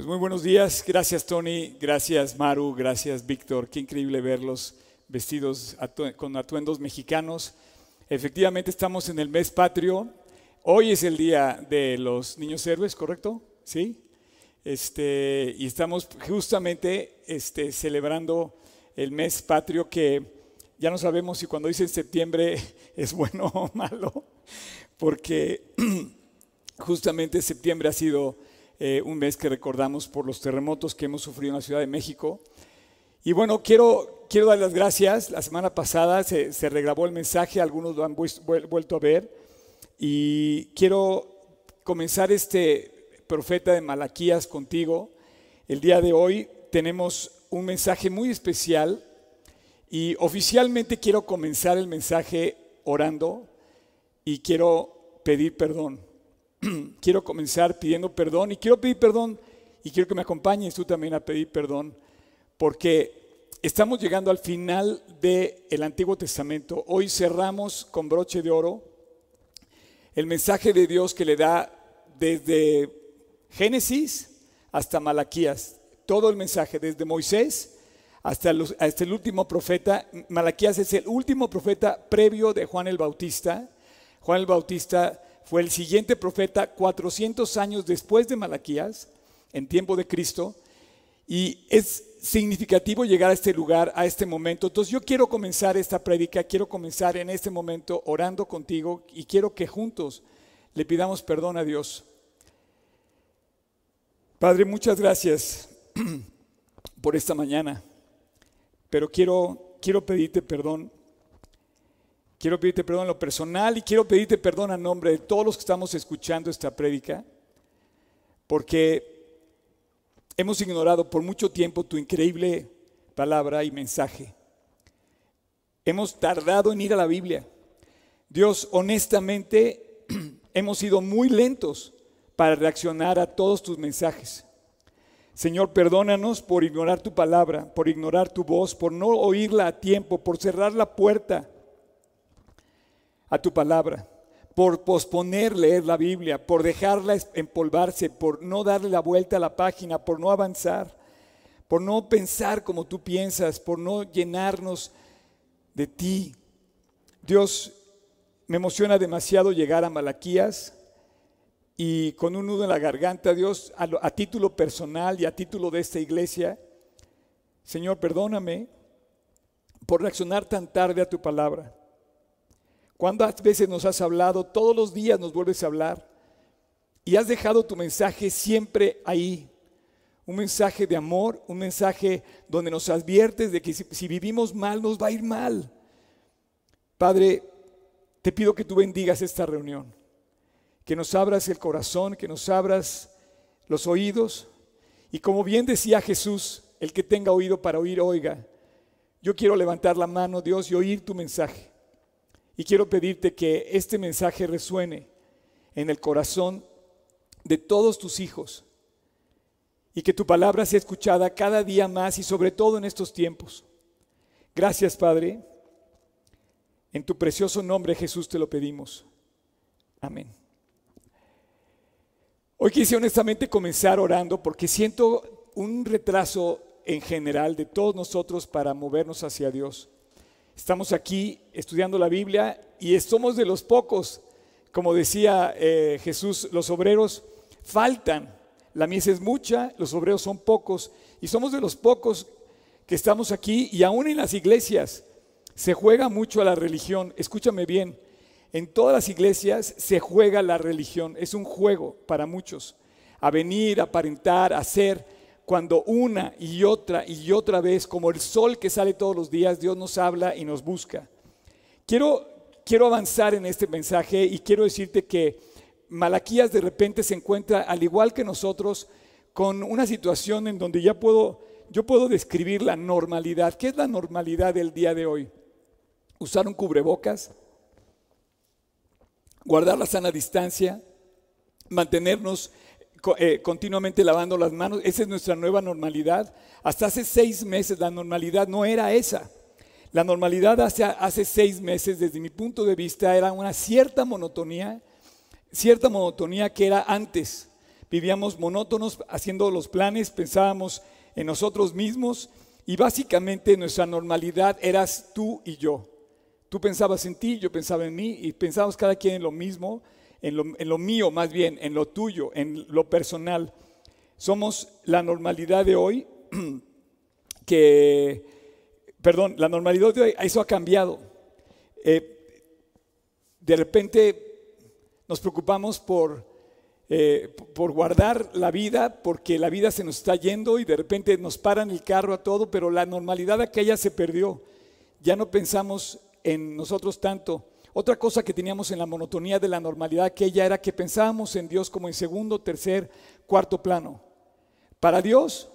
Pues muy buenos días, gracias Tony, gracias Maru, gracias Víctor, qué increíble verlos vestidos con atuendos mexicanos. Efectivamente estamos en el mes patrio, hoy es el día de los niños héroes, ¿correcto? Sí. Este, y estamos justamente este, celebrando el mes patrio que ya no sabemos si cuando dice septiembre es bueno o malo, porque justamente septiembre ha sido eh, un mes que recordamos por los terremotos que hemos sufrido en la Ciudad de México. Y bueno, quiero, quiero dar las gracias. La semana pasada se, se regrabó el mensaje, algunos lo han vuelto a ver. Y quiero comenzar este profeta de Malaquías contigo. El día de hoy tenemos un mensaje muy especial y oficialmente quiero comenzar el mensaje orando y quiero pedir perdón. quiero comenzar pidiendo perdón y quiero pedir perdón y quiero que me acompañes tú también a pedir perdón porque estamos llegando al final del Antiguo Testamento. Hoy cerramos con broche de oro el mensaje de Dios que le da desde Génesis hasta Malaquías. Todo el mensaje, desde Moisés hasta, hasta el último profeta. Malaquías es el último profeta previo de Juan el Bautista. Juan el Bautista fue el siguiente profeta 400 años después de Malaquías, en tiempo de Cristo, y es significativo llegar a este lugar, a este momento. Entonces yo quiero comenzar esta prédica, quiero comenzar en este momento orando contigo y quiero que juntos le pidamos perdón a Dios. Padre, muchas gracias por esta mañana, pero quiero, quiero pedirte perdón Quiero pedirte perdón en lo personal y quiero pedirte perdón a nombre de todos los que estamos escuchando esta prédica, porque hemos ignorado por mucho tiempo tu increíble palabra y mensaje. Hemos tardado en ir a la Biblia. Dios, honestamente, hemos sido muy lentos para reaccionar a todos tus mensajes. Señor, perdónanos por ignorar tu palabra, por ignorar tu voz, por no oírla a tiempo, por cerrar la puerta a tu palabra, por posponer leer la Biblia, por dejarla empolvarse, por no darle la vuelta a la página, por no avanzar, por no pensar como tú piensas, por no llenarnos de ti. Dios, me emociona demasiado llegar a Malaquías y con un nudo en la garganta, Dios, a, a título personal y a título de esta iglesia, Señor, perdóname por reaccionar tan tarde a tu palabra. ¿Cuántas veces nos has hablado? Todos los días nos vuelves a hablar. Y has dejado tu mensaje siempre ahí. Un mensaje de amor, un mensaje donde nos adviertes de que si, vivimos mal nos va a ir mal. Padre, te pido que tú bendigas esta reunión, que nos abras el corazón, que nos abras los oídos. Y como bien decía Jesús, el que tenga oído para oír, oiga. Yo quiero levantar la mano, Dios, y oír tu mensaje. Y quiero pedirte que este mensaje resuene en el corazón de todos tus hijos y que tu palabra sea escuchada cada día más y sobre todo en estos tiempos. Gracias, Padre. En tu precioso nombre, Jesús, te lo pedimos. Amén. Hoy quise honestamente comenzar orando porque siento un retraso en general de todos nosotros para movernos hacia Dios. Estamos aquí estudiando la Biblia y somos de los pocos, como decía eh, Jesús, los obreros faltan. La mies es mucha, los obreros son pocos. Y somos de los pocos que estamos aquí y aún en las iglesias se juega mucho a la religión. Escúchame bien, en todas las iglesias se juega la religión, es un juego para muchos, a venir, a aparentar, a ser cuando una y otra y otra vez, como el sol que sale todos los días, Dios nos habla y nos busca. Quiero, quiero avanzar en este mensaje y quiero decirte que Malaquías de repente se encuentra, al igual que nosotros, con una situación en donde ya puedo, yo puedo describir la normalidad. ¿Qué es la normalidad del día de hoy? Usar un cubrebocas, guardar la sana distancia, mantenernos eh, continuamente lavando las manos. Esa es nuestra nueva normalidad. Hasta hace seis meses la normalidad no era esa. La normalidad hace, hace seis meses, desde mi punto de vista, era una cierta monotonía, cierta monotonía que era antes. vivíamos monótonos haciendo los planes, pensábamos en nosotros mismos y básicamente nuestra normalidad eras tú y yo. Tú pensabas en ti, yo pensaba en mí y pensábamos cada quien en lo mismo, en lo, en lo mío más bien, en lo tuyo, en lo personal. Somos la normalidad de hoy que, perdón, la normalidad de hoy, eso ha cambiado. Eh, de repente nos preocupamos por, eh, por guardar la vida, porque la vida se nos está yendo y de repente nos paran el carro a todo, pero la normalidad aquella se perdió. Ya no pensamos en nosotros tanto. Otra cosa que teníamos en la monotonía de la normalidad aquella era que pensábamos en Dios como en segundo, tercer, cuarto plano. Para Dios,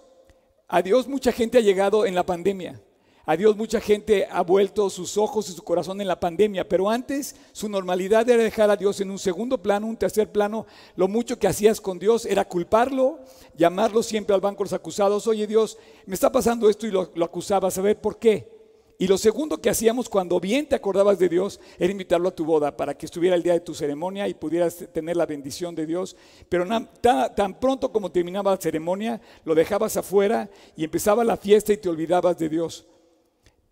a Dios mucha gente ha llegado en la pandemia. A Dios mucha gente ha vuelto sus ojos y su corazón en la pandemia, pero antes su normalidad era dejar a Dios en un segundo plano, un tercer plano. Lo mucho que hacías con Dios era culparlo, llamarlo siempre al banco de los acusados. Oye Dios, me está pasando esto y lo, lo acusabas. A ver, ¿por qué? Y lo segundo que hacíamos cuando bien te acordabas de Dios era invitarlo a tu boda para que estuviera el día de tu ceremonia y pudieras tener la bendición de Dios. Pero tan, pronto como terminaba la ceremonia, lo dejabas afuera y empezaba la fiesta y te olvidabas de Dios.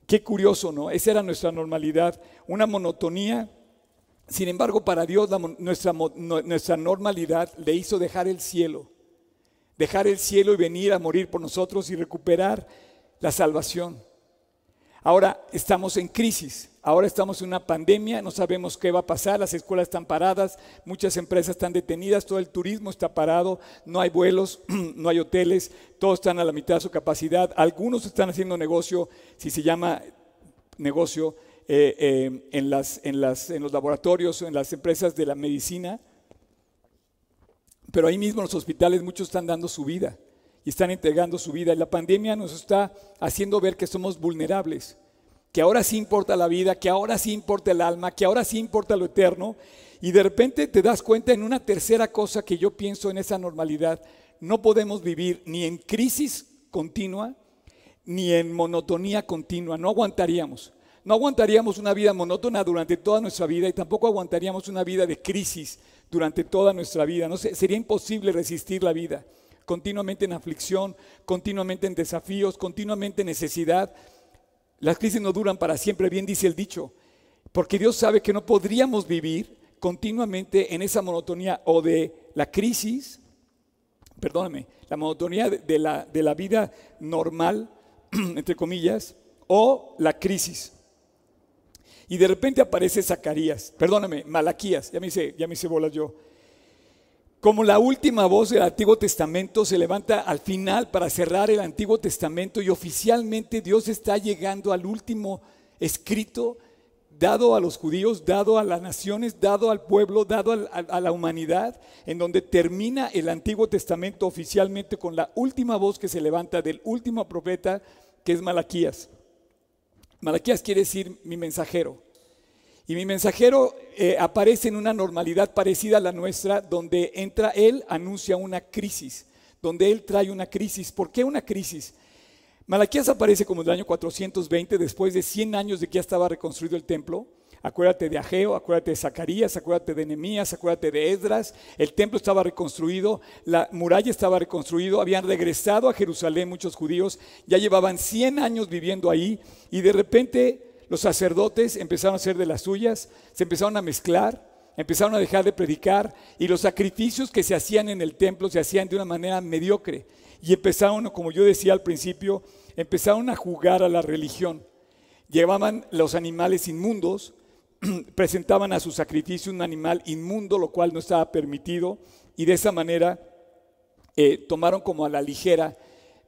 Qué curioso, ¿no? Esa era nuestra normalidad, una monotonía. Sin embargo, para Dios nuestra, normalidad le hizo dejar el cielo, dejar el cielo y venir a morir por nosotros y recuperar la salvación. Ahora estamos en crisis, ahora estamos en una pandemia, no sabemos qué va a pasar, las escuelas están paradas, muchas empresas están detenidas, todo el turismo está parado, no hay vuelos, no hay hoteles, todos están a la mitad de su capacidad, algunos están haciendo negocio, si se llama negocio, eh, eh, en, las, en, las, en los laboratorios en las empresas de la medicina, pero ahí mismo en los hospitales muchos están dando su vida y están entregando su vida. Y la pandemia nos está haciendo ver que somos vulnerables, que ahora sí importa la vida, que ahora sí importa el alma, que ahora sí importa lo eterno. Y de repente te das cuenta en una tercera cosa que yo pienso en esa normalidad. No podemos vivir ni en crisis continua, ni en monotonía continua. No aguantaríamos. No aguantaríamos una vida monótona durante toda nuestra vida y tampoco aguantaríamos una vida de crisis durante toda nuestra vida. No sería imposible resistir la vida continuamente en aflicción, continuamente en desafíos, continuamente en necesidad. Las crisis no duran para siempre, bien dice el dicho, porque Dios sabe que no podríamos vivir continuamente en esa monotonía o de la crisis, perdóname, la monotonía de la, de la vida normal, entre comillas, o la crisis. Y de repente aparece Zacarías, perdóname, Malaquías, ya me hice, ya me hice bolas yo. Como la última voz del Antiguo Testamento se levanta al final para cerrar el Antiguo Testamento y oficialmente Dios está llegando al último escrito dado a los judíos, dado a las naciones, dado al pueblo, dado a la humanidad, en donde termina el Antiguo Testamento oficialmente con la última voz que se levanta del último profeta, que es Malaquías. Malaquías quiere decir mi mensajero. Y mi mensajero eh, aparece en una normalidad parecida a la nuestra, donde entra él, anuncia una crisis, donde él trae una crisis. ¿Por qué una crisis? Malaquías aparece como en el año 420, después de 100 años de que ya estaba reconstruido el templo. Acuérdate de Ageo, acuérdate de Zacarías, acuérdate de Nehemías, acuérdate de Esdras. El templo estaba reconstruido, la muralla estaba reconstruido, habían regresado a Jerusalén muchos judíos, ya llevaban 100 años viviendo ahí y de repente los sacerdotes empezaron a hacer de las suyas, se empezaron a mezclar, empezaron a dejar de predicar y los sacrificios que se hacían en el templo se hacían de una manera mediocre. Y empezaron, como yo decía al principio, empezaron a jugar a la religión. Llevaban los animales inmundos, presentaban a su sacrificio un animal inmundo, lo cual no estaba permitido, y de esa manera eh, tomaron como a la ligera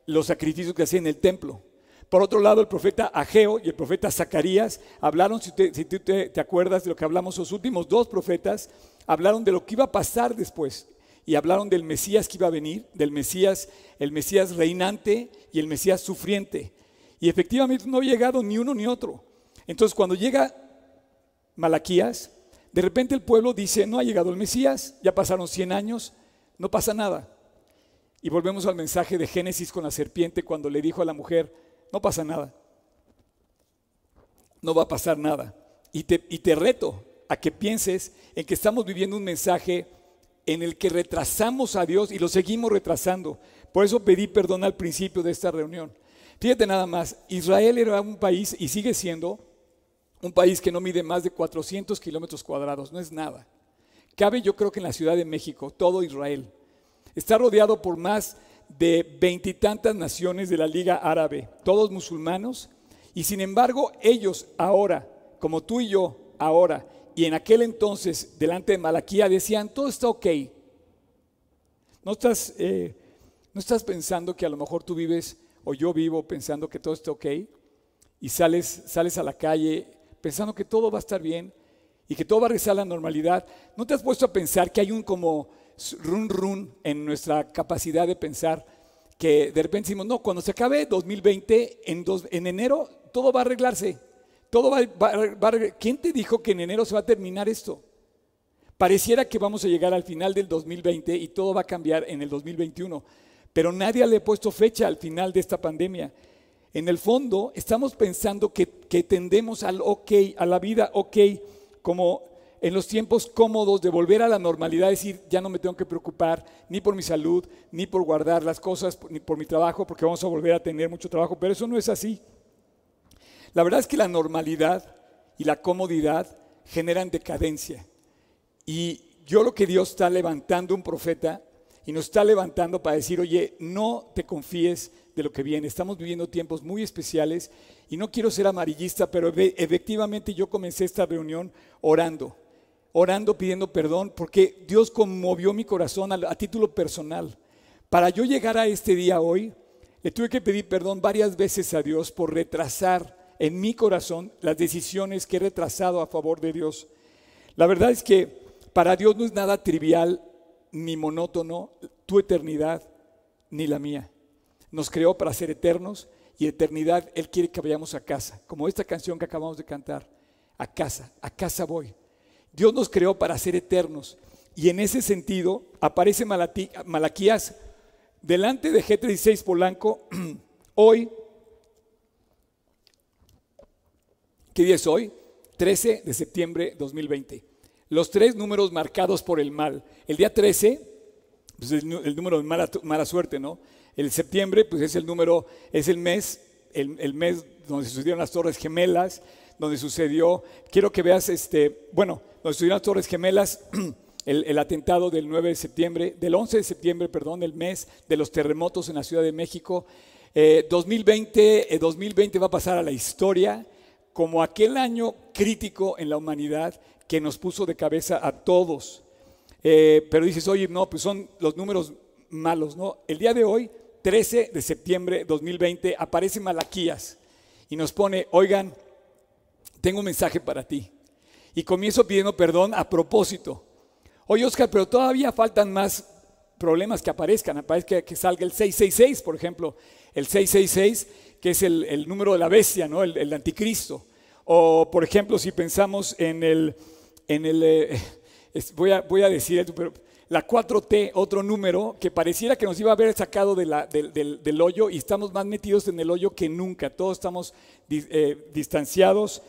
los sacrificios que hacían en el templo. Por otro lado, el profeta Ageo y el profeta Zacarías hablaron, si, tú te, acuerdas de lo que hablamos, los últimos dos profetas hablaron de lo que iba a pasar después y hablaron del Mesías que iba a venir, del Mesías, el Mesías reinante y el Mesías sufriente. Y efectivamente no ha llegado ni uno ni otro. Entonces cuando llega Malaquías, de repente el pueblo dice, no ha llegado el Mesías, ya pasaron 100 años, no pasa nada. Y volvemos al mensaje de Génesis con la serpiente cuando le dijo a la mujer, no pasa nada. No va a pasar nada. Y te, y te reto a que pienses en que estamos viviendo un mensaje en el que retrasamos a Dios y lo seguimos retrasando. Por eso pedí perdón al principio de esta reunión. Fíjate nada más, Israel era un país y sigue siendo un país que no mide más de 400 kilómetros cuadrados, no es nada. Cabe yo creo que en la Ciudad de México, todo Israel. Está rodeado por más de veintitantas naciones de la Liga Árabe, todos musulmanos, y sin embargo ellos ahora, como tú y yo ahora, y en aquel entonces delante de Malaquía decían, todo está ok. No estás, eh, no estás pensando que a lo mejor tú vives o yo vivo pensando que todo está ok y sales, sales a la calle pensando que todo va a estar bien y que todo va a regresar a la normalidad. ¿No te has puesto a pensar que hay un como run run en nuestra capacidad de pensar que de repente decimos, no, cuando se acabe 2020, en, en enero todo va a arreglarse. Todo va, ¿Quién te dijo que en enero se va a terminar esto? Pareciera que vamos a llegar al final del 2020 y todo va a cambiar en el 2021, pero nadie le ha puesto fecha al final de esta pandemia. En el fondo, estamos pensando que, que tendemos al ok, a la vida ok, como en los tiempos cómodos de volver a la normalidad, decir, ya no me tengo que preocupar ni por mi salud, ni por guardar las cosas, ni por mi trabajo, porque vamos a volver a tener mucho trabajo, pero eso no es así. La verdad es que la normalidad y la comodidad generan decadencia. Y yo lo que Dios está levantando un profeta y nos está levantando para decir, oye, no te confíes de lo que viene. Estamos viviendo tiempos muy especiales y no quiero ser amarillista, pero efectivamente yo comencé esta reunión orando orando pidiendo perdón porque Dios conmovió mi corazón a, título personal. Para yo llegar a este día hoy, le tuve que pedir perdón varias veces a Dios por retrasar en mi corazón las decisiones que he retrasado a favor de Dios. La verdad es que para Dios no es nada trivial ni monótono tu eternidad ni la mía. Nos creó para ser eternos y eternidad Él quiere que vayamos a casa, como esta canción que acabamos de cantar. A casa, a casa voy. Dios nos creó para ser eternos. Y en ese sentido aparece Malaquías delante de G36 Polanco hoy. ¿Qué día es hoy? 13 de septiembre 2020. Los tres números marcados por el mal. El día 13, pues es el, número de mala, suerte, ¿no? El septiembre, pues es el número, es el mes, el, el mes donde sucedieron las Torres Gemelas, donde sucedió, quiero que veas, este, bueno, donde las Torres Gemelas, el, atentado del 9 de septiembre, del 11 de septiembre, perdón, el mes de los terremotos en la Ciudad de México. 2020, eh, 2020 eh, va a pasar a la historia como aquel año crítico en la humanidad que nos puso de cabeza a todos. Eh, pero dices, oye, no, pues son los números malos, ¿no? El día de hoy, 13 de septiembre de 2020, aparece Malaquías y nos pone, oigan, tengo un mensaje para ti. Y comienzo pidiendo perdón a propósito. Oye, Oscar, pero todavía faltan más problemas que aparezcan. Aparezca que salga el 666, por ejemplo. El 666, que es el, número de la bestia, ¿no? El, anticristo. O, por ejemplo, si pensamos en el... En el eh, voy, a, voy a decir pero la 4T, otro número que pareciera que nos iba a haber sacado de la, del, del, hoyo y estamos más metidos en el hoyo que nunca. Todos estamos eh, distanciados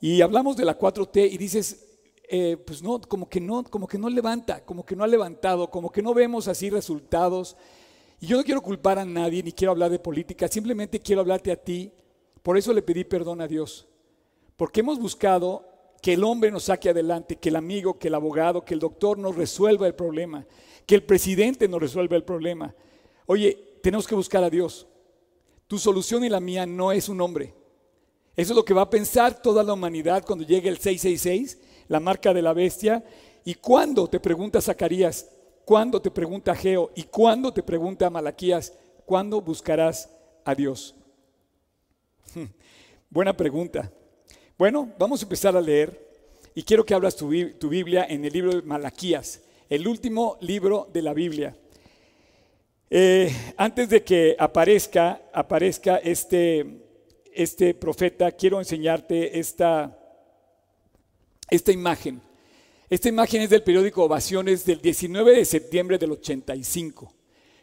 y hablamos de la 4T y dices, eh, pues no, como que no, como que no levanta, como que no ha levantado, como que no vemos así resultados. Y yo no quiero culpar a nadie, ni quiero hablar de política, simplemente quiero hablarte a ti. Por eso le pedí perdón a Dios. Porque hemos buscado que el hombre nos saque adelante, que el amigo, que el abogado, que el doctor nos resuelva el problema, que el presidente nos resuelva el problema. Oye, tenemos que buscar a Dios. Tu solución y la mía no es un hombre. Eso es lo que va a pensar toda la humanidad cuando llegue el 666, la marca de la bestia. ¿Y cuándo? Te pregunta Zacarías. ¿Cuándo te pregunta Geo? ¿Y cuándo te pregunta Malaquías? ¿Cuándo buscarás a Dios? Buena pregunta. Bueno, vamos a empezar a leer. Y quiero que abras tu, Biblia en el libro de Malaquías, el último libro de la Biblia. Eh, antes de que aparezca, aparezca este, este profeta, quiero enseñarte esta, esta imagen. Esta imagen es del periódico Ovaciones del 19 de septiembre del 85.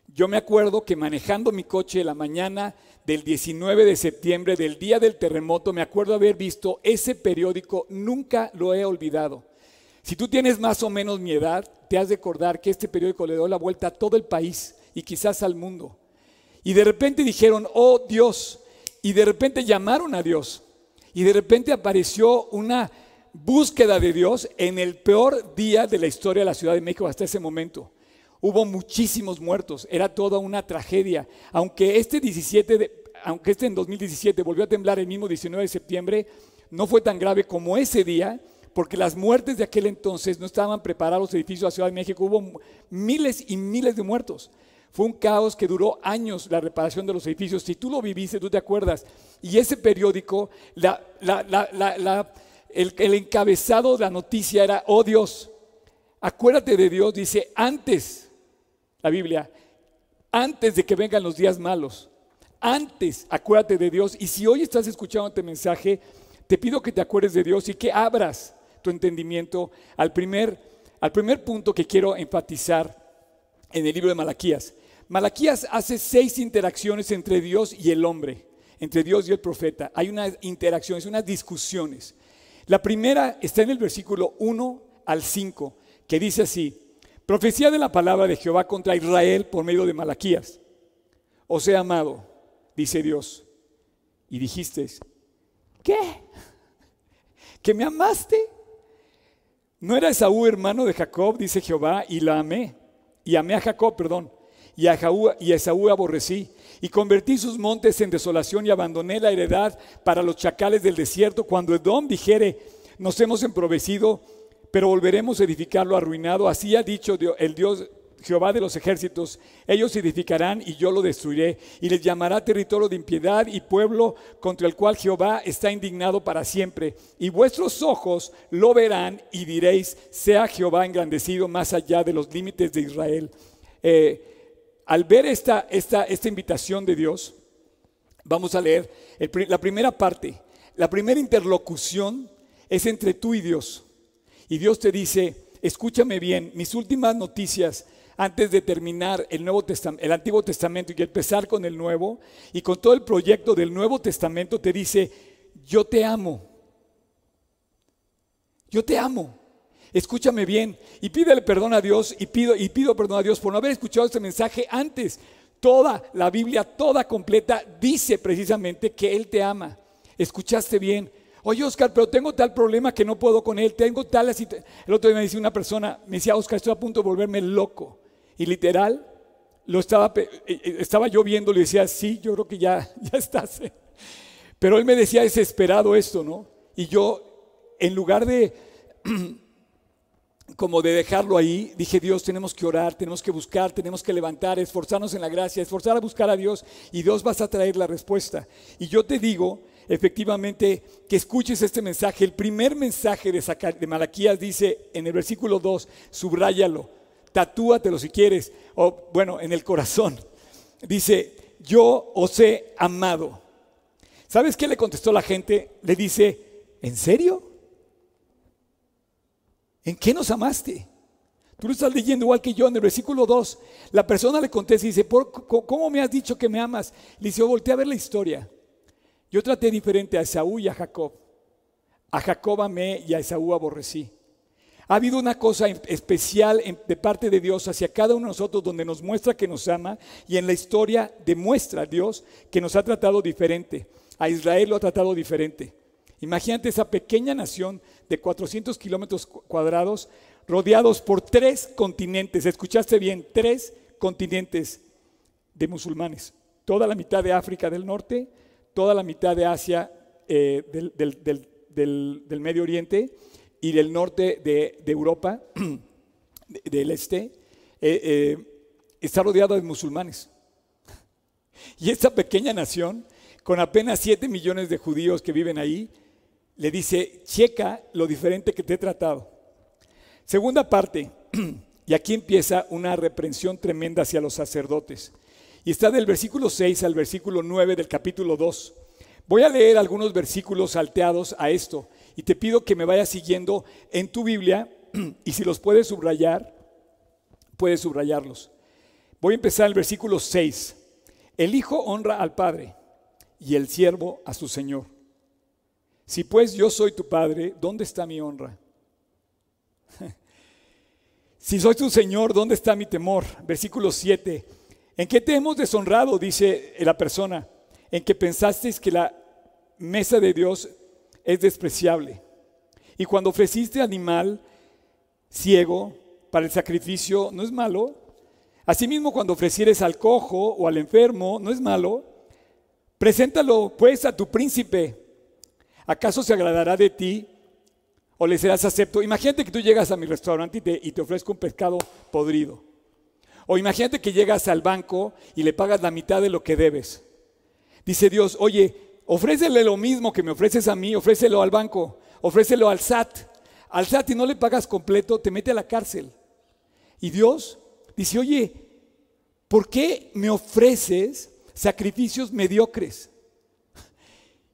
Yo me acuerdo que manejando mi coche la mañana del 19 de septiembre, del día del terremoto, me acuerdo haber visto ese periódico, nunca lo he olvidado. Si tú tienes más o menos mi edad, te has de acordar que este periódico le dio la vuelta a todo el país y quizás al mundo. Y de repente dijeron, oh Dios, y de repente llamaron a Dios. Y de repente apareció una búsqueda de Dios en el peor día de la historia de la Ciudad de México hasta ese momento. Hubo muchísimos muertos, era toda una tragedia. Aunque este 17 de, aunque este en 2017 volvió a temblar el mismo 19 de septiembre, no fue tan grave como ese día, porque las muertes de aquel entonces no estaban preparados los edificios de la Ciudad de México, hubo miles y miles de muertos. Fue un caos que duró años la reparación de los edificios. Si tú lo viviste, tú te acuerdas. Y ese periódico, el, el encabezado de la noticia era, oh Dios, acuérdate de Dios, dice, antes, la Biblia, antes de que vengan los días malos, antes acuérdate de Dios. Y si hoy estás escuchando este mensaje, te pido que te acuerdes de Dios y que abras tu entendimiento al primer, al primer punto que quiero enfatizar en el libro de Malaquías. Malaquías hace seis interacciones entre Dios y el hombre, entre Dios y el profeta. Hay unas interacciones, unas discusiones. La primera está en el versículo 1 al 5, que dice así, profecía de la palabra de Jehová contra Israel por medio de Malaquías. Os he amado, dice Dios. Y dijiste, ¿qué? ¿Que me amaste? ¿No era Esaú hermano de Jacob, dice Jehová, y la amé? Y amé a Jacob, perdón, y a, y a Esaú aborrecí. Y convertí sus montes en desolación y abandoné la heredad para los chacales del desierto. Cuando Edom dijere, nos hemos emprovecido, pero volveremos a edificarlo arruinado. Así ha dicho el Dios Jehová de los ejércitos, ellos edificarán y yo lo destruiré, y les llamará territorio de impiedad y pueblo contra el cual Jehová está indignado para siempre. Y vuestros ojos lo verán y diréis, sea Jehová engrandecido más allá de los límites de Israel. Eh, al ver esta, esta, esta invitación de Dios, vamos a leer la primera parte. La primera interlocución es entre tú y Dios. Y Dios te dice, escúchame bien, mis últimas noticias antes de terminar el, Nuevo el Antiguo Testamento y empezar con el Nuevo, y con todo el proyecto del Nuevo Testamento te dice, yo te amo. Yo te amo. Escúchame bien y pídele perdón a Dios y pido, y pido perdón a Dios por no haber escuchado este mensaje antes. Toda la Biblia, toda completa, dice precisamente que Él te ama. Escuchaste bien. Oye, Oscar, pero tengo tal problema que no puedo con Él. Tengo tal... El otro día me decía una persona, me decía, Oscar, estoy a punto de volverme loco. Y literal, lo estaba, eh, eh, estaba yo viendo, le decía, sí, yo creo que ya, ya estás. Pero él me decía desesperado esto, ¿no? Y yo, en lugar de, como de dejarlo ahí, dije, Dios, tenemos que orar, tenemos que buscar, tenemos que levantar, esforzarnos en la gracia, esforzar a buscar a Dios y Dios vas a traer la respuesta. Y yo te digo, efectivamente, que escuches este mensaje. El primer mensaje de, Malaquías dice en el versículo 2, subráyalo tatúatelo si quieres, o bueno, en el corazón. Dice, yo os he amado. ¿Sabes qué le contestó la gente? Le dice, ¿en serio? ¿En qué nos amaste? Tú lo estás leyendo igual que yo en el versículo 2. La persona le contesta y dice, ¿cómo me has dicho que me amas? Le dice, oh, volteé a ver la historia. Yo traté diferente a Esaú y a Jacob. A Jacob amé y a Esaú aborrecí. Ha habido una cosa especial de parte de Dios hacia cada uno de nosotros donde nos muestra que nos ama y en la historia demuestra a Dios que nos ha tratado diferente. A Israel lo ha tratado diferente. Imagínate esa pequeña nación de 400 kilómetros cuadrados rodeados por tres continentes. Escuchaste bien, tres continentes de musulmanes. Toda la mitad de África del Norte, toda la mitad de Asia eh, del Medio Oriente y del norte de, Europa, del este, eh, eh, está rodeado de musulmanes. Y esta pequeña nación, con apenas 7 millones de judíos que viven ahí, le dice, checa lo diferente que te he tratado. Segunda parte, y aquí empieza una reprensión tremenda hacia los sacerdotes. Y está del versículo 6 al versículo 9 del capítulo 2. Voy a leer algunos versículos salteados a esto y te pido que me vayas siguiendo en tu Biblia y si los puedes subrayar, puedes subrayarlos. Voy a empezar el versículo 6. El Hijo honra al Padre y el siervo a su Señor. Si pues yo soy tu Padre, ¿dónde está mi honra? Si soy tu Señor, ¿dónde está mi temor? Versículo 7. ¿En qué te hemos deshonrado? Dice la persona. En que pensasteis que la mesa de Dios es despreciable. Y cuando ofreciste animal ciego para el sacrificio, ¿no es malo? Asimismo, cuando ofrecieres al cojo o al enfermo, ¿no es malo? Preséntalo pues a tu príncipe. ¿Acaso se agradará de ti o le serás acepto? Imagínate que tú llegas a mi restaurante y te, y te ofrezco un pescado podrido. O imagínate que llegas al banco y le pagas la mitad de lo que debes. Dice Dios, oye, ofrécele lo mismo que me ofreces a mí, ofrécelo al banco, ofrécelo al SAT. Al SAT y no le pagas completo, te mete a la cárcel. Y Dios dice, oye, ¿por qué me ofreces sacrificios mediocres?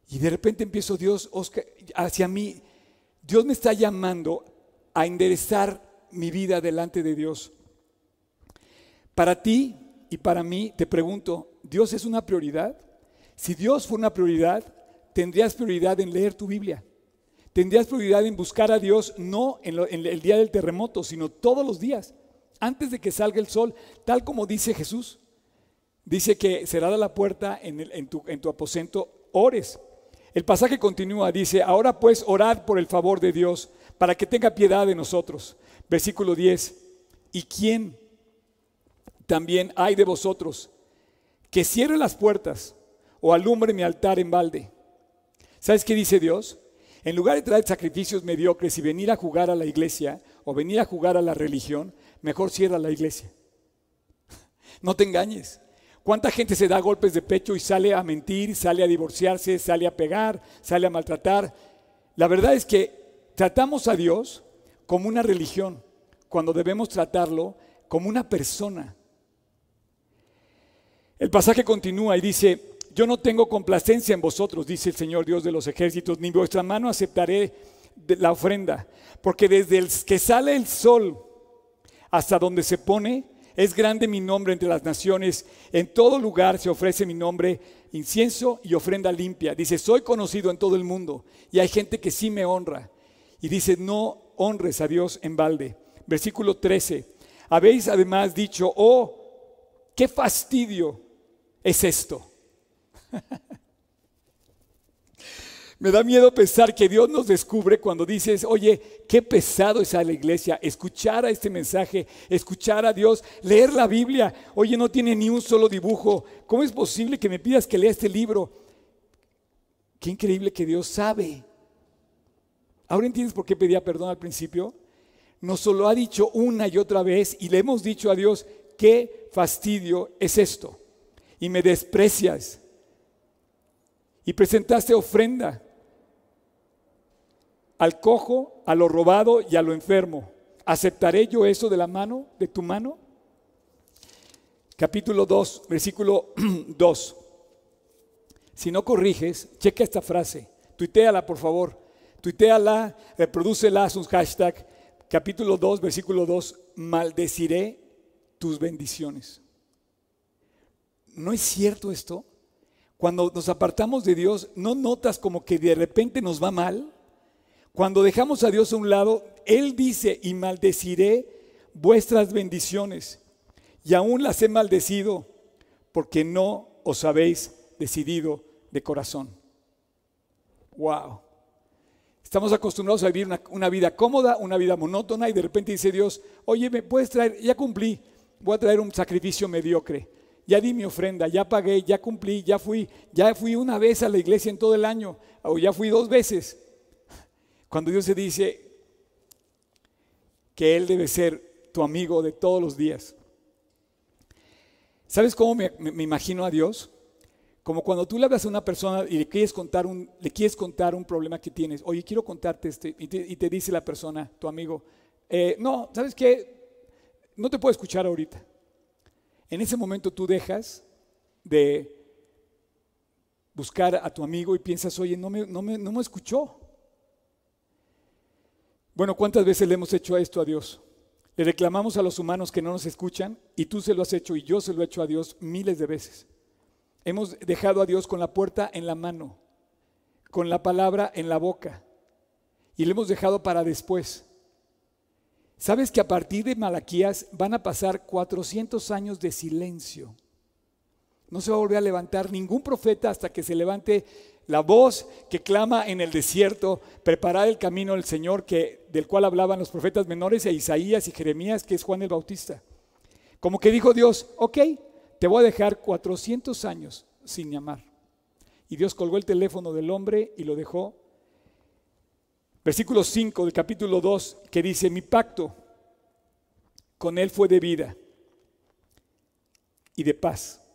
Y de repente empiezo Dios hacia mí. Dios me está llamando a enderezar mi vida delante de Dios. Para ti y para mí, te pregunto, ¿Dios es una prioridad? Si Dios fue una prioridad, tendrías prioridad en leer tu Biblia. Tendrías prioridad en buscar a Dios no en, el día del terremoto, sino todos los días, antes de que salga el sol, tal como dice Jesús. Dice que cerrada la puerta en tu aposento, ores. El pasaje continúa, dice, ahora pues orad por el favor de Dios, para que tenga piedad de nosotros. Versículo 10, ¿y quién también hay de vosotros que cierre las puertas o alumbre mi altar en balde. ¿Sabes qué dice Dios? En lugar de traer sacrificios mediocres y venir a jugar a la iglesia o venir a jugar a la religión, mejor cierra la iglesia. No te engañes. ¿Cuánta gente se da golpes de pecho y sale a mentir, sale a divorciarse, sale a pegar, sale a maltratar? La verdad es que tratamos a Dios como una religión, cuando debemos tratarlo como una persona. El pasaje continúa y dice, yo no tengo complacencia en vosotros, dice el Señor Dios de los ejércitos, ni vuestra mano aceptaré la ofrenda, porque desde el que sale el sol hasta donde se pone, es grande mi nombre entre las naciones. En todo lugar se ofrece mi nombre, incienso y ofrenda limpia. Dice, soy conocido en todo el mundo y hay gente que sí me honra. Y dice, no honres a Dios en balde. Versículo 13. Habéis además dicho, oh, qué fastidio es esto. Me da miedo pensar que Dios nos descubre cuando dices, oye, qué pesado es a la iglesia, escuchar a este mensaje, escuchar a Dios, leer la Biblia. Oye, no tiene ni un solo dibujo. ¿Cómo es posible que me pidas que lea este libro? Qué increíble que Dios sabe. ¿Ahora entiendes por qué pedía perdón al principio? Nos solo ha dicho una y otra vez y le hemos dicho a Dios, qué fastidio es esto y me desprecias. Y presentaste ofrenda al cojo, a lo robado y a lo enfermo. ¿Aceptaré yo eso de la mano, de tu mano? Capítulo 2, versículo 2. Si no corriges, checa esta frase, tuiteala por favor, tuiteala, reprodúcela, haz un hashtag, capítulo 2, versículo 2, maldeciré tus bendiciones. ¿no es cierto esto? Cuando nos apartamos de Dios, ¿no notas como que de repente nos va mal? Cuando dejamos a Dios a un lado, Él dice, y maldeciré vuestras bendiciones, y aún las he maldecido, porque no os habéis decidido de corazón. Wow. Estamos acostumbrados a vivir una, vida cómoda, una vida monótona, y de repente dice Dios, oye, ¿me puedes traer? Ya cumplí, voy a traer un sacrificio mediocre ya di mi ofrenda, ya pagué, ya cumplí, ya fui, ya fui una vez a la iglesia en todo el año, o ya fui dos veces. Cuando Dios se dice que Él debe ser tu amigo de todos los días. ¿Sabes cómo me, imagino a Dios? Como cuando tú le hablas a una persona y le quieres contar un, le quieres contar un problema que tienes. Oye, quiero contarte este. Y te, dice la persona, tu amigo, eh, no, ¿sabes qué? No te puedo escuchar ahorita. En ese momento tú dejas de buscar a tu amigo y piensas, oye, no me, no me, escuchó. Bueno, ¿cuántas veces le hemos hecho esto a Dios? Le reclamamos a los humanos que no nos escuchan y tú se lo has hecho y yo se lo he hecho a Dios miles de veces. Hemos dejado a Dios con la puerta en la mano, con la palabra en la boca y le hemos dejado para después. ¿Sabes que a partir de Malaquías van a pasar 400 años de silencio? No se va a volver a levantar ningún profeta hasta que se levante la voz que clama en el desierto, preparar el camino del Señor, que, del cual hablaban los profetas menores, e Isaías y Jeremías, que es Juan el Bautista. Como que dijo Dios, ok, te voy a dejar 400 años sin llamar. Y Dios colgó el teléfono del hombre y lo dejó. Versículo 5 del capítulo 2, que dice, mi pacto con él fue de vida y de paz,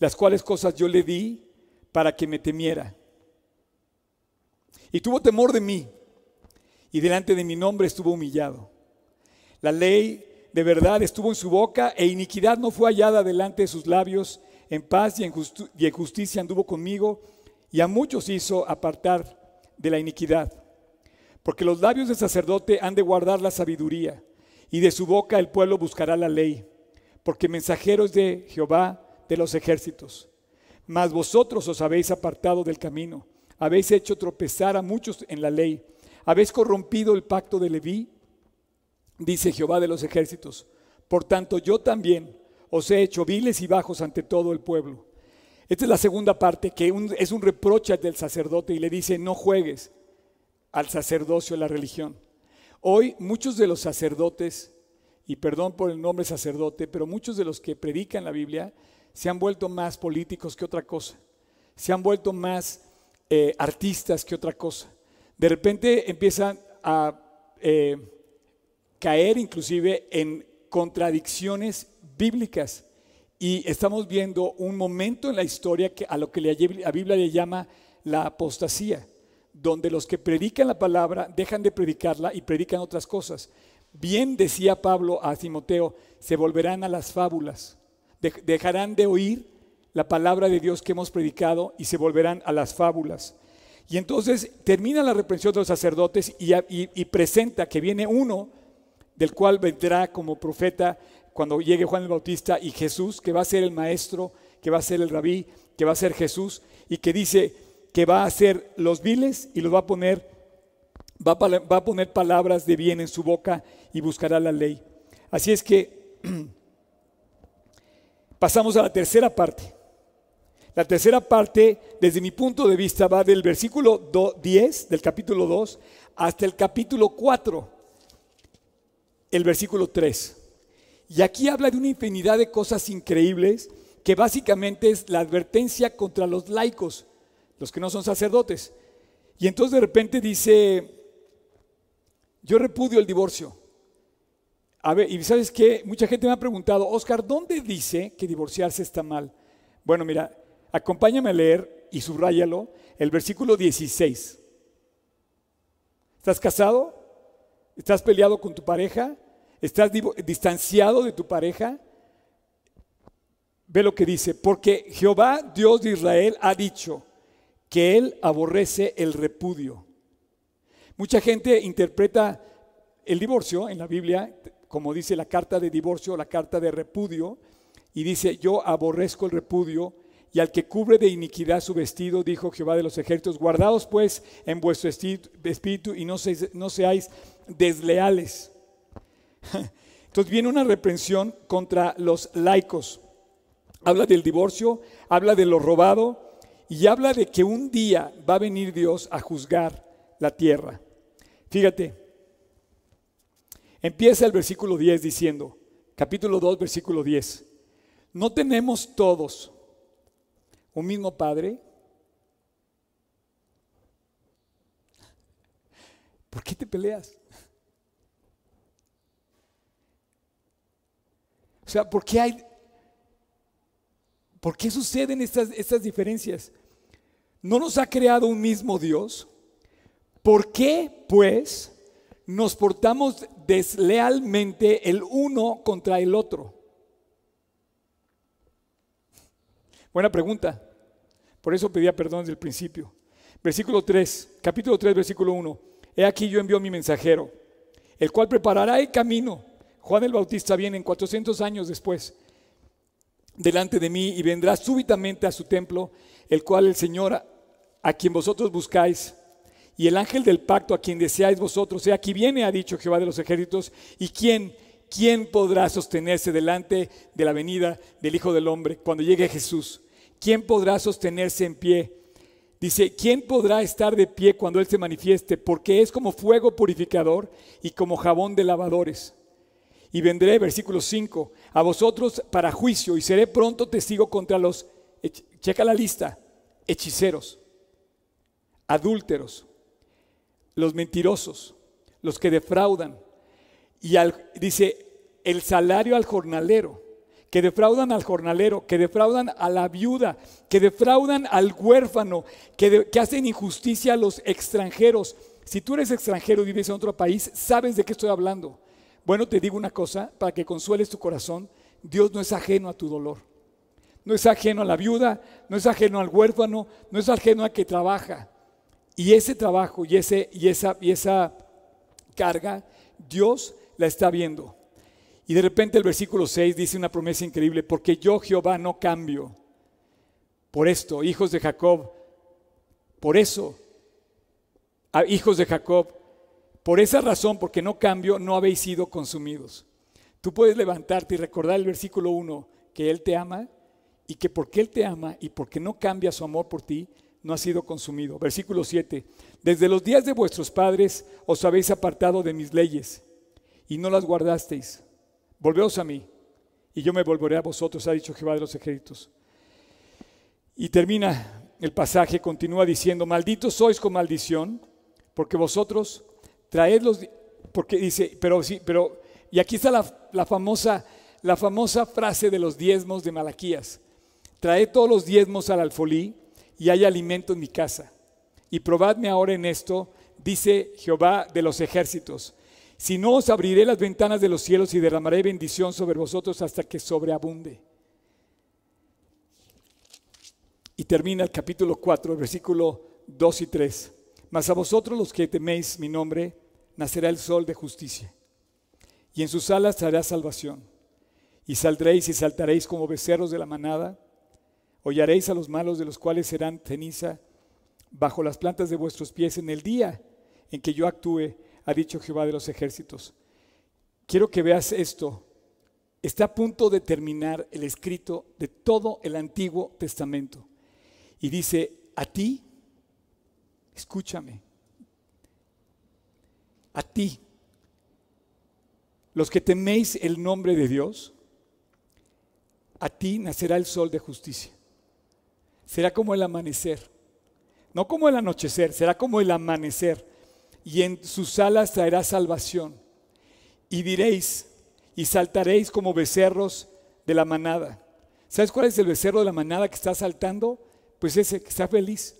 las cuales cosas yo le di para que me temiera. Y tuvo temor de mí, y delante de mi nombre estuvo humillado. La ley de verdad estuvo en su boca, e iniquidad no fue hallada delante de sus labios. En paz y en, justicia anduvo conmigo, y a muchos hizo apartar de la iniquidad. Porque los labios del sacerdote han de guardar la sabiduría, y de su boca el pueblo buscará la ley, porque mensajeros de Jehová de los ejércitos. Mas vosotros os habéis apartado del camino, habéis hecho tropezar a muchos en la ley, habéis corrompido el pacto de Leví, dice Jehová de los ejércitos. Por tanto, yo también os he hecho viles y bajos ante todo el pueblo. Esta es la segunda parte, que es un reproche del sacerdote y le dice, no juegues al sacerdocio, a la religión. Hoy muchos de los sacerdotes, y perdón por el nombre sacerdote, pero muchos de los que predican la Biblia, se han vuelto más políticos que otra cosa, se han vuelto más eh, artistas que otra cosa. De repente empiezan a eh, caer inclusive en contradicciones bíblicas y estamos viendo un momento en la historia que a lo que la Biblia le llama la apostasía, donde los que predican la palabra dejan de predicarla y predican otras cosas. Bien decía Pablo a Timoteo, se volverán a las fábulas dejarán de oír la palabra de Dios que hemos predicado y se volverán a las fábulas. Y entonces termina la reprensión de los sacerdotes y, presenta que viene uno del cual vendrá como profeta cuando llegue Juan el Bautista y Jesús, que va a ser el maestro, que va a ser el rabí, que va a ser Jesús y que dice que va a hacer los viles y los va a poner, va va a poner palabras de bien en su boca y buscará la ley. Así es que Pasamos a la tercera parte. La tercera parte, desde mi punto de vista, va del versículo 10 del capítulo 2 hasta el capítulo 4, el versículo 3. Y aquí habla de una infinidad de cosas increíbles que básicamente es la advertencia contra los laicos, los que no son sacerdotes. Y entonces de repente dice, yo repudio el divorcio. A ver, y sabes qué, mucha gente me ha preguntado, Oscar, ¿dónde dice que divorciarse está mal? Bueno, mira, acompáñame a leer y subráyalo, el versículo 16. ¿Estás casado? ¿Estás peleado con tu pareja? ¿Estás distanciado de tu pareja? Ve lo que dice, porque Jehová, Dios de Israel, ha dicho que Él aborrece el repudio. Mucha gente interpreta el divorcio en la Biblia como dice la carta de divorcio, la carta de repudio, y dice, yo aborrezco el repudio, y al que cubre de iniquidad su vestido, dijo Jehová de los ejércitos, guardaos pues en vuestro espíritu y no, seáis desleales. Entonces viene una reprensión contra los laicos. Habla del divorcio, habla de lo robado y habla de que un día va a venir Dios a juzgar la tierra. Fíjate, Empieza el versículo 10 diciendo, capítulo 2, versículo 10, ¿no tenemos todos un mismo Padre? ¿Por qué te peleas? O sea, ¿por qué hay... ¿Por qué suceden estas, estas diferencias? ¿No nos ha creado un mismo Dios? ¿Por qué, pues, nos portamos deslealmente el uno contra el otro? Buena pregunta. Por eso pedía perdón desde el principio. Versículo 3, capítulo 3, versículo 1. He aquí yo envío mi mensajero, el cual preparará el camino. Juan el Bautista viene en 400 años después delante de mí y vendrá súbitamente a su templo, el cual el Señor a quien vosotros buscáis Y el ángel del pacto a quien deseáis vosotros, sea aquí viene, ha dicho Jehová de los ejércitos, y quién, quién podrá sostenerse delante de la venida del Hijo del Hombre cuando llegue Jesús. ¿Quién podrá sostenerse en pie? Dice, ¿quién podrá estar de pie cuando Él se manifieste? Porque es como fuego purificador y como jabón de lavadores. Y vendré, versículo 5, a vosotros para juicio y seré pronto testigo contra los, checa la lista, hechiceros, adúlteros, los mentirosos, los que defraudan. Y dice, el salario al jornalero que defraudan al jornalero, que defraudan a la viuda, que defraudan al huérfano, que, hacen injusticia a los extranjeros. Si tú eres extranjero y vives en otro país, sabes de qué estoy hablando. Bueno, te digo una cosa, para que consueles tu corazón, Dios no es ajeno a tu dolor. No es ajeno a la viuda, no es ajeno al huérfano, no es ajeno a que trabaja. Y ese trabajo y, ese, y, esa, y esa carga, Dios la está viendo. Y de repente el versículo 6 dice una promesa increíble, porque yo Jehová no cambio. Por esto, hijos de Jacob, por eso, hijos de Jacob, por esa razón, porque no cambio, no habéis sido consumidos. Tú puedes levantarte y recordar el versículo 1, que Él te ama y que porque Él te ama y porque no cambia su amor por ti, no ha sido consumido. Versículo 7, desde los días de vuestros padres os habéis apartado de mis leyes y no las guardasteis. Volveos a mí y yo me volveré a vosotros, ha dicho Jehová de los ejércitos. Y termina el pasaje, continúa diciendo, malditos sois con maldición, porque vosotros traed los, porque dice, pero sí, pero, y aquí está la, famosa, la famosa frase de los diezmos de Malaquías, traed todos los diezmos al alfolí y hay alimento en mi casa. Y probadme ahora en esto, dice Jehová de los ejércitos, si no, os abriré las ventanas de los cielos y derramaré bendición sobre vosotros hasta que sobreabunde. Y termina el capítulo 4, versículo 2 y 3. Mas a vosotros los que teméis mi nombre, nacerá el sol de justicia. Y en sus alas traerá salvación. Y saldréis y saltaréis como becerros de la manada. Hollaréis a los malos de los cuales serán ceniza bajo las plantas de vuestros pies en el día en que yo actúe ha dicho Jehová de los ejércitos. Quiero que veas esto. Está a punto de terminar el escrito de todo el Antiguo Testamento. Y dice, a ti, escúchame, a ti, los que teméis el nombre de Dios, a ti nacerá el sol de justicia. Será como el amanecer, no como el anochecer, será como el amanecer y en sus alas traerá salvación. Y diréis, y saltaréis como becerros de la manada. ¿Sabes cuál es el becerro de la manada que está saltando? Pues ese que está feliz.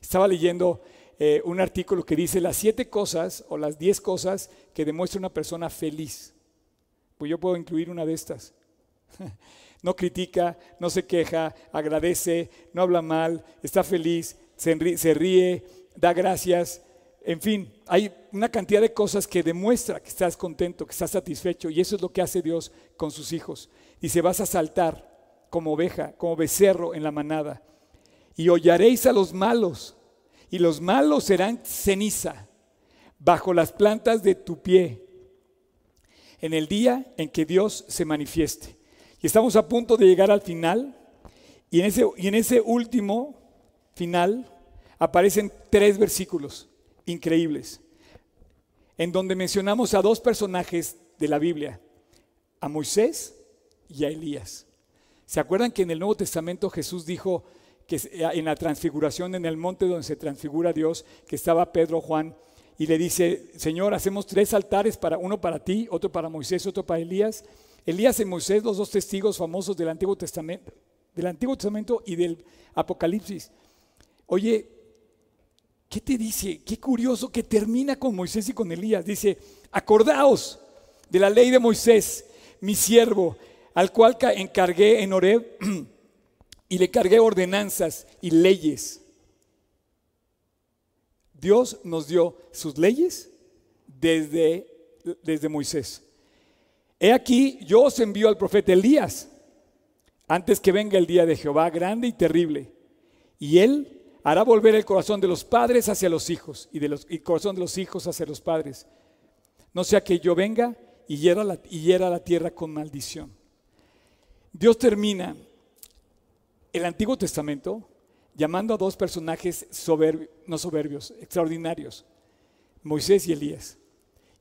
Estaba leyendo eh, un artículo que dice las siete cosas o las diez cosas que demuestra una persona feliz. Pues yo puedo incluir una de estas. No critica, no se queja, agradece, no habla mal, está feliz, se ríe, da gracias, en fin, hay una cantidad de cosas que demuestra que estás contento, que estás satisfecho, y eso es lo que hace Dios con sus hijos. Dice, vas a saltar como oveja, como becerro en la manada, y hollaréis a los malos, y los malos serán ceniza bajo las plantas de tu pie, en el día en que Dios se manifieste. Y estamos a punto de llegar al final, y en ese, último final aparecen tres versículos increíbles, en donde mencionamos a dos personajes de la Biblia, a Moisés y a Elías. ¿Se acuerdan que en el Nuevo Testamento Jesús dijo que en la transfiguración, en el monte donde se transfigura Dios, que estaba Pedro, Juan, y le dice, Señor, hacemos tres altares, para, uno para ti, otro para Moisés, otro para Elías. Elías y Moisés, los dos testigos famosos del Antiguo Testamento, del Antiguo Testamento y del Apocalipsis. Oye, ¿Qué te dice? Qué curioso que termina con Moisés y con Elías. Dice, acordaos de la ley de Moisés, mi siervo, al cual encargué en Oreb y le cargué ordenanzas y leyes. Dios nos dio sus leyes desde, desde Moisés. He aquí, yo os envío al profeta Elías, antes que venga el día de Jehová grande y terrible, y él hará volver el corazón de los padres hacia los hijos y, de los, el corazón de los hijos hacia los padres. No sea que yo venga y hiera la, tierra con maldición. Dios termina el Antiguo Testamento llamando a dos personajes no soberbios, extraordinarios, Moisés y Elías.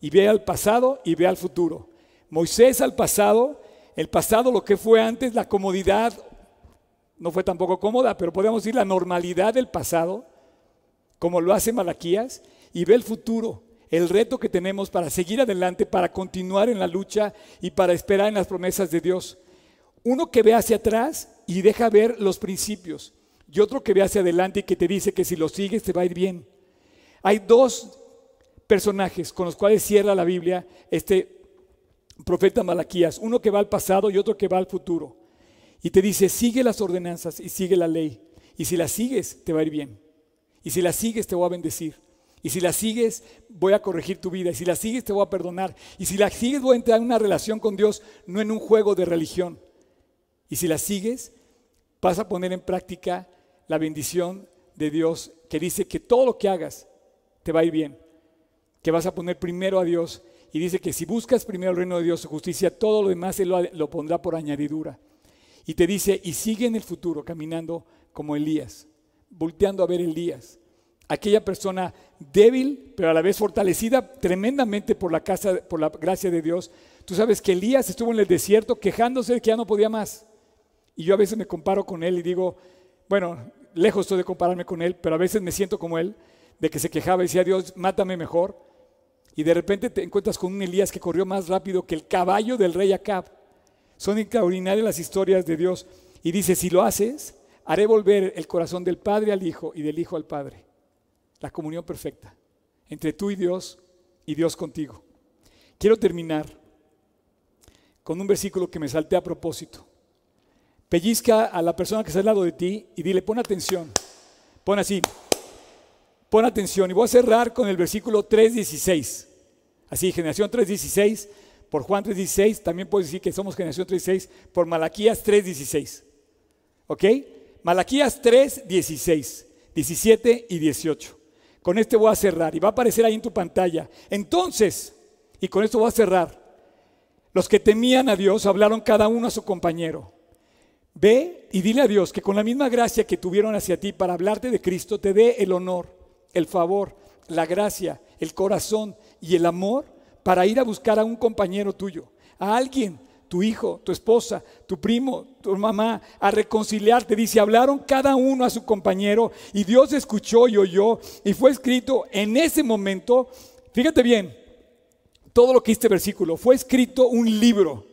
Y ve al pasado y ve al futuro. Moisés al pasado, el pasado lo que fue antes, la comodidad, no fue tampoco cómoda, pero podemos decir la normalidad del pasado, como lo hace Malaquías, y ve el futuro, el reto que tenemos para seguir adelante, para continuar en la lucha y para esperar en las promesas de Dios. Uno que ve hacia atrás y deja ver los principios, y otro que ve hacia adelante y que te dice que si lo sigues te va a ir bien. Hay dos personajes con los cuales cierra la Biblia este profeta Malaquías, uno que va al pasado y otro que va al futuro. Y te dice, sigue las ordenanzas y sigue la ley. Y si las sigues, te va a ir bien. Y si las sigues, te voy a bendecir. Y si las sigues, voy a corregir tu vida. Y si las sigues, te voy a perdonar. Y si las sigues, voy a entrar en una relación con Dios, no en un juego de religión. Y si las sigues, vas a poner en práctica la bendición de Dios que dice que todo lo que hagas te va a ir bien que vas a poner primero a Dios. Y dice que si buscas primero el reino de Dios, su justicia, todo lo demás Él lo, pondrá por añadidura. Y te dice, y sigue en el futuro caminando como Elías, volteando a ver Elías. Aquella persona débil, pero a la vez fortalecida tremendamente por la, casa, por la gracia de Dios. Tú sabes que Elías estuvo en el desierto quejándose de que ya no podía más. Y yo a veces me comparo con él y digo, bueno, lejos estoy de compararme con él, pero a veces me siento como él, de que se quejaba y decía, Dios, mátame mejor y de repente te encuentras con un Elías que corrió más rápido que el caballo del rey Acab. Son extraordinarias las historias de Dios. Y dice, si lo haces, haré volver el corazón del Padre al Hijo y del Hijo al Padre. La comunión perfecta entre tú y Dios y Dios contigo. Quiero terminar con un versículo que me salté a propósito. Pellizca a la persona que está al lado de ti y dile, pon atención. Pon así, pon atención. Y voy a cerrar con el versículo 3.16. Así, generación 3.16, por Juan 3.16, también puedes decir que somos generación 3.16 por Malaquías 3.16. ¿Ok? Malaquías 3.16, 17 y 18. Con este voy a cerrar y va a aparecer ahí en tu pantalla. Entonces, y con esto voy a cerrar, los que temían a Dios hablaron cada uno a su compañero. Ve y dile a Dios que con la misma gracia que tuvieron hacia ti para hablarte de Cristo, te dé el honor, el favor, la gracia, el corazón y el amor para ir a buscar a un compañero tuyo, a alguien, tu hijo, tu esposa, tu primo, tu mamá, a reconciliarte. Dice, hablaron cada uno a su compañero y Dios escuchó y oyó y fue escrito en ese momento, fíjate bien, todo lo que este versículo, fue escrito un libro,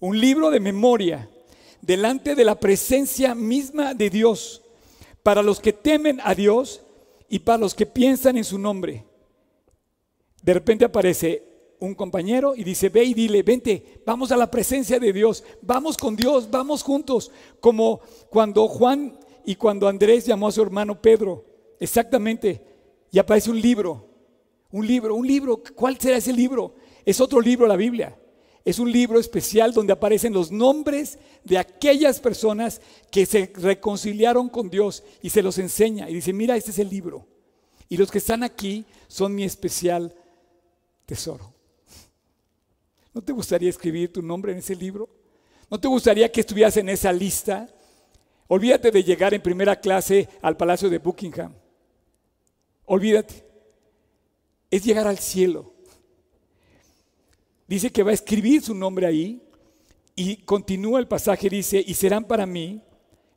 un libro de memoria, delante de la presencia misma de Dios, para los que temen a Dios y para los que piensan en su nombre. De repente aparece un compañero y dice, ve y dile, vente, vamos a la presencia de Dios, vamos con Dios, vamos juntos, como cuando Juan y cuando Andrés llamó a su hermano Pedro, exactamente, y aparece un libro, un libro, un libro, ¿cuál será ese libro? Es otro libro la Biblia. Es un libro especial donde aparecen los nombres de aquellas personas que se reconciliaron con Dios y se los enseña y dice, mira, este es el libro. Y los que están aquí son mi especial tesoro. ¿No te gustaría escribir tu nombre en ese libro? ¿No te gustaría que estuvieras en esa lista? Olvídate de llegar en primera clase al Palacio de Buckingham. Olvídate. Es llegar al cielo. Dice que va a escribir su nombre ahí y continúa el pasaje, dice, y serán para mí,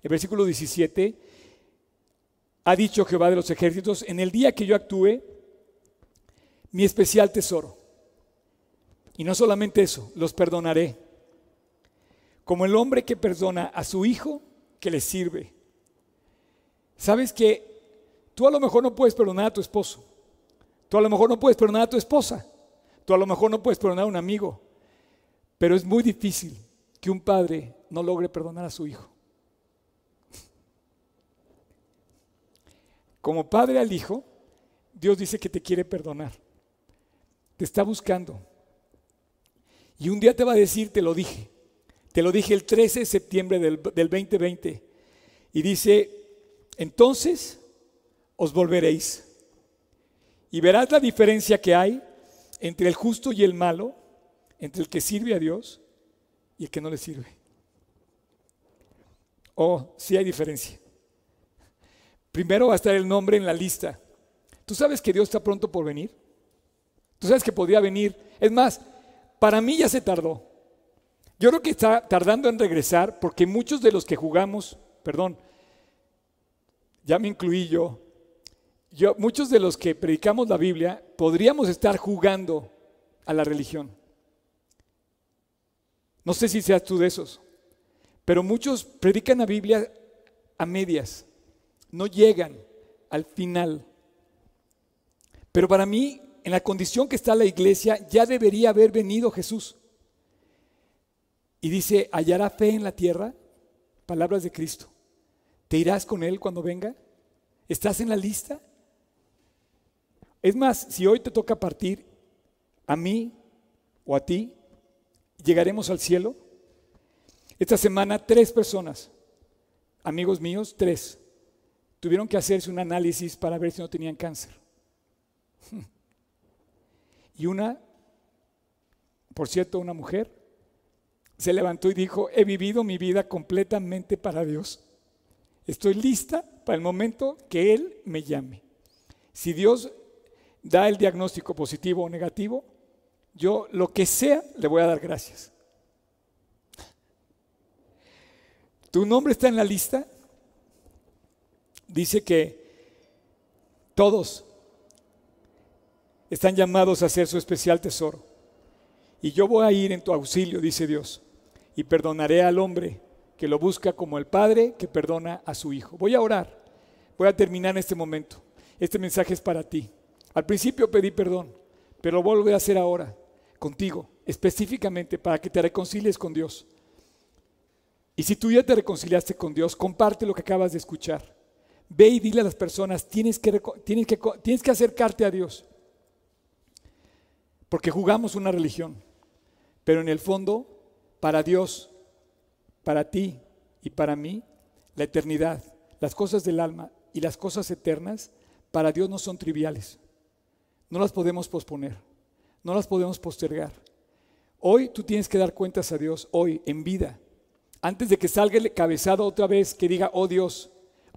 el versículo 17, ha dicho Jehová de los ejércitos, en el día que yo actúe, mi especial tesoro. Y no solamente eso, los perdonaré. Como el hombre que perdona a su hijo que le sirve. ¿Sabes que tú a lo mejor no puedes perdonar a tu esposo? Tú a lo mejor no puedes perdonar a tu esposa. Tú a lo mejor no puedes perdonar a un amigo. Pero es muy difícil que un padre no logre perdonar a su hijo. Como padre al hijo, Dios dice que te quiere perdonar te está buscando. Y un día te va a decir, te lo dije. Te lo dije el 13 de septiembre del, 2020. Y dice, entonces os volveréis y verás la diferencia que hay entre el justo y el malo, entre el que sirve a Dios y el que no le sirve. Oh, sí hay diferencia. Primero va a estar el nombre en la lista. ¿Tú sabes que Dios está pronto por venir? ¿Tú sabes que podría venir? Es más, para mí ya se tardó. Yo creo que está tardando en regresar porque muchos de los que jugamos, perdón, ya me incluí yo, yo, muchos de los que predicamos la Biblia podríamos estar jugando a la religión. No sé si seas tú de esos, pero muchos predican la Biblia a medias, no llegan al final. Pero para mí, en la condición que está la iglesia, ya debería haber venido Jesús. Y dice, ¿hallará fe en la tierra? Palabras de Cristo. ¿Te irás con Él cuando venga? ¿Estás en la lista? Es más, si hoy te toca partir, a mí o a ti, llegaremos al cielo. Esta semana tres personas, amigos míos, tres, tuvieron que hacerse un análisis para ver si no tenían cáncer. Y una, por cierto, una mujer, se levantó y dijo, he vivido mi vida completamente para Dios. Estoy lista para el momento que Él me llame. Si Dios da el diagnóstico positivo o negativo, yo lo que sea le voy a dar gracias. Tu nombre está en la lista. Dice que todos están llamados a ser su especial tesoro. Y yo voy a ir en tu auxilio, dice Dios, y perdonaré al hombre que lo busca como el Padre que perdona a su Hijo. Voy a orar. Voy a terminar en este momento. Este mensaje es para ti. Al principio pedí perdón, pero lo vuelvo a hacer ahora, contigo, específicamente para que te reconcilies con Dios. Y si tú ya te reconciliaste con Dios, comparte lo que acabas de escuchar. Ve y dile a las personas, tienes que, tienes que, tienes que acercarte a Dios. Porque jugamos una religión. Pero en el fondo, para Dios, para ti y para mí, la eternidad, las cosas del alma y las cosas eternas, para Dios no son triviales. No las podemos posponer, no las podemos postergar. Hoy tú tienes que dar cuentas a Dios, hoy, en vida. Antes de que salga el cabezado otra vez, que diga, oh Dios,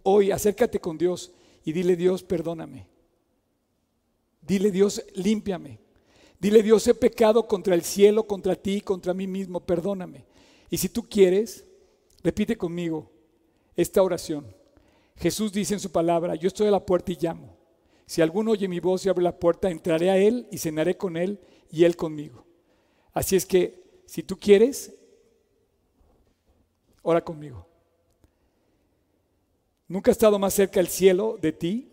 hoy acércate con Dios y dile, Dios, perdóname. Dile, Dios, límpiame. Dile, Dios, he pecado contra el cielo, contra ti, contra mí mismo, perdóname. Y si tú quieres, repite conmigo esta oración. Jesús dice en su palabra, yo estoy a la puerta y llamo. Si alguno oye mi voz y abre la puerta, entraré a él y cenaré con él y él conmigo. Así es que, si tú quieres, ora conmigo. Nunca ha estado más cerca el cielo de ti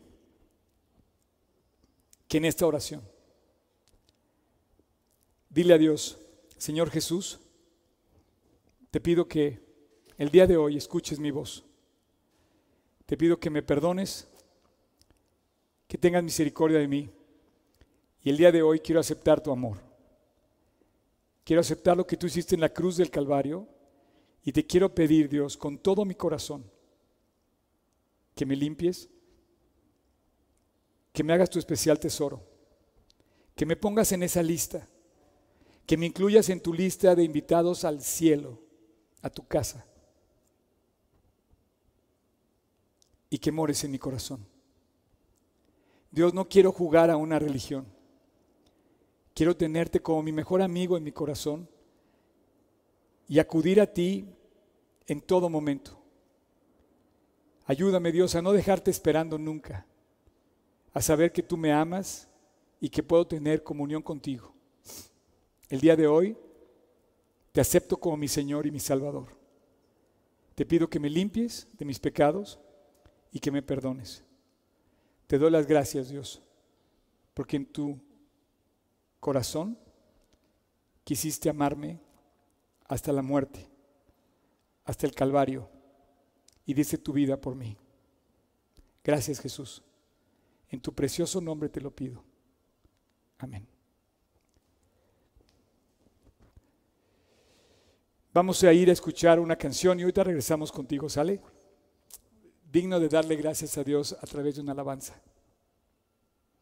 que en esta oración. Dile a Dios, Señor Jesús, te pido que el día de hoy escuches mi voz. Te pido que me perdones que tengas misericordia de mí. Y el día de hoy quiero aceptar tu amor. Quiero aceptar lo que tú hiciste en la cruz del Calvario y te quiero pedir, Dios, con todo mi corazón, que me limpies, que me hagas tu especial tesoro, que me pongas en esa lista, que me incluyas en tu lista de invitados al cielo, a tu casa, y que mores en mi corazón. Dios, no quiero jugar a una religión. Quiero tenerte como mi mejor amigo en mi corazón y acudir a ti en todo momento. Ayúdame Dios a no dejarte esperando nunca, a saber que tú me amas y que puedo tener comunión contigo. El día de hoy te acepto como mi Señor y mi Salvador. Te pido que me limpies de mis pecados y que me perdones. Te doy las gracias, Dios, porque en tu corazón quisiste amarme hasta la muerte, hasta el Calvario, y diste tu vida por mí. Gracias, Jesús. En tu precioso nombre te lo pido. Amén. Vamos a ir a escuchar una canción y ahorita regresamos contigo, ¿sale? digno de darle gracias a Dios a través de una alabanza.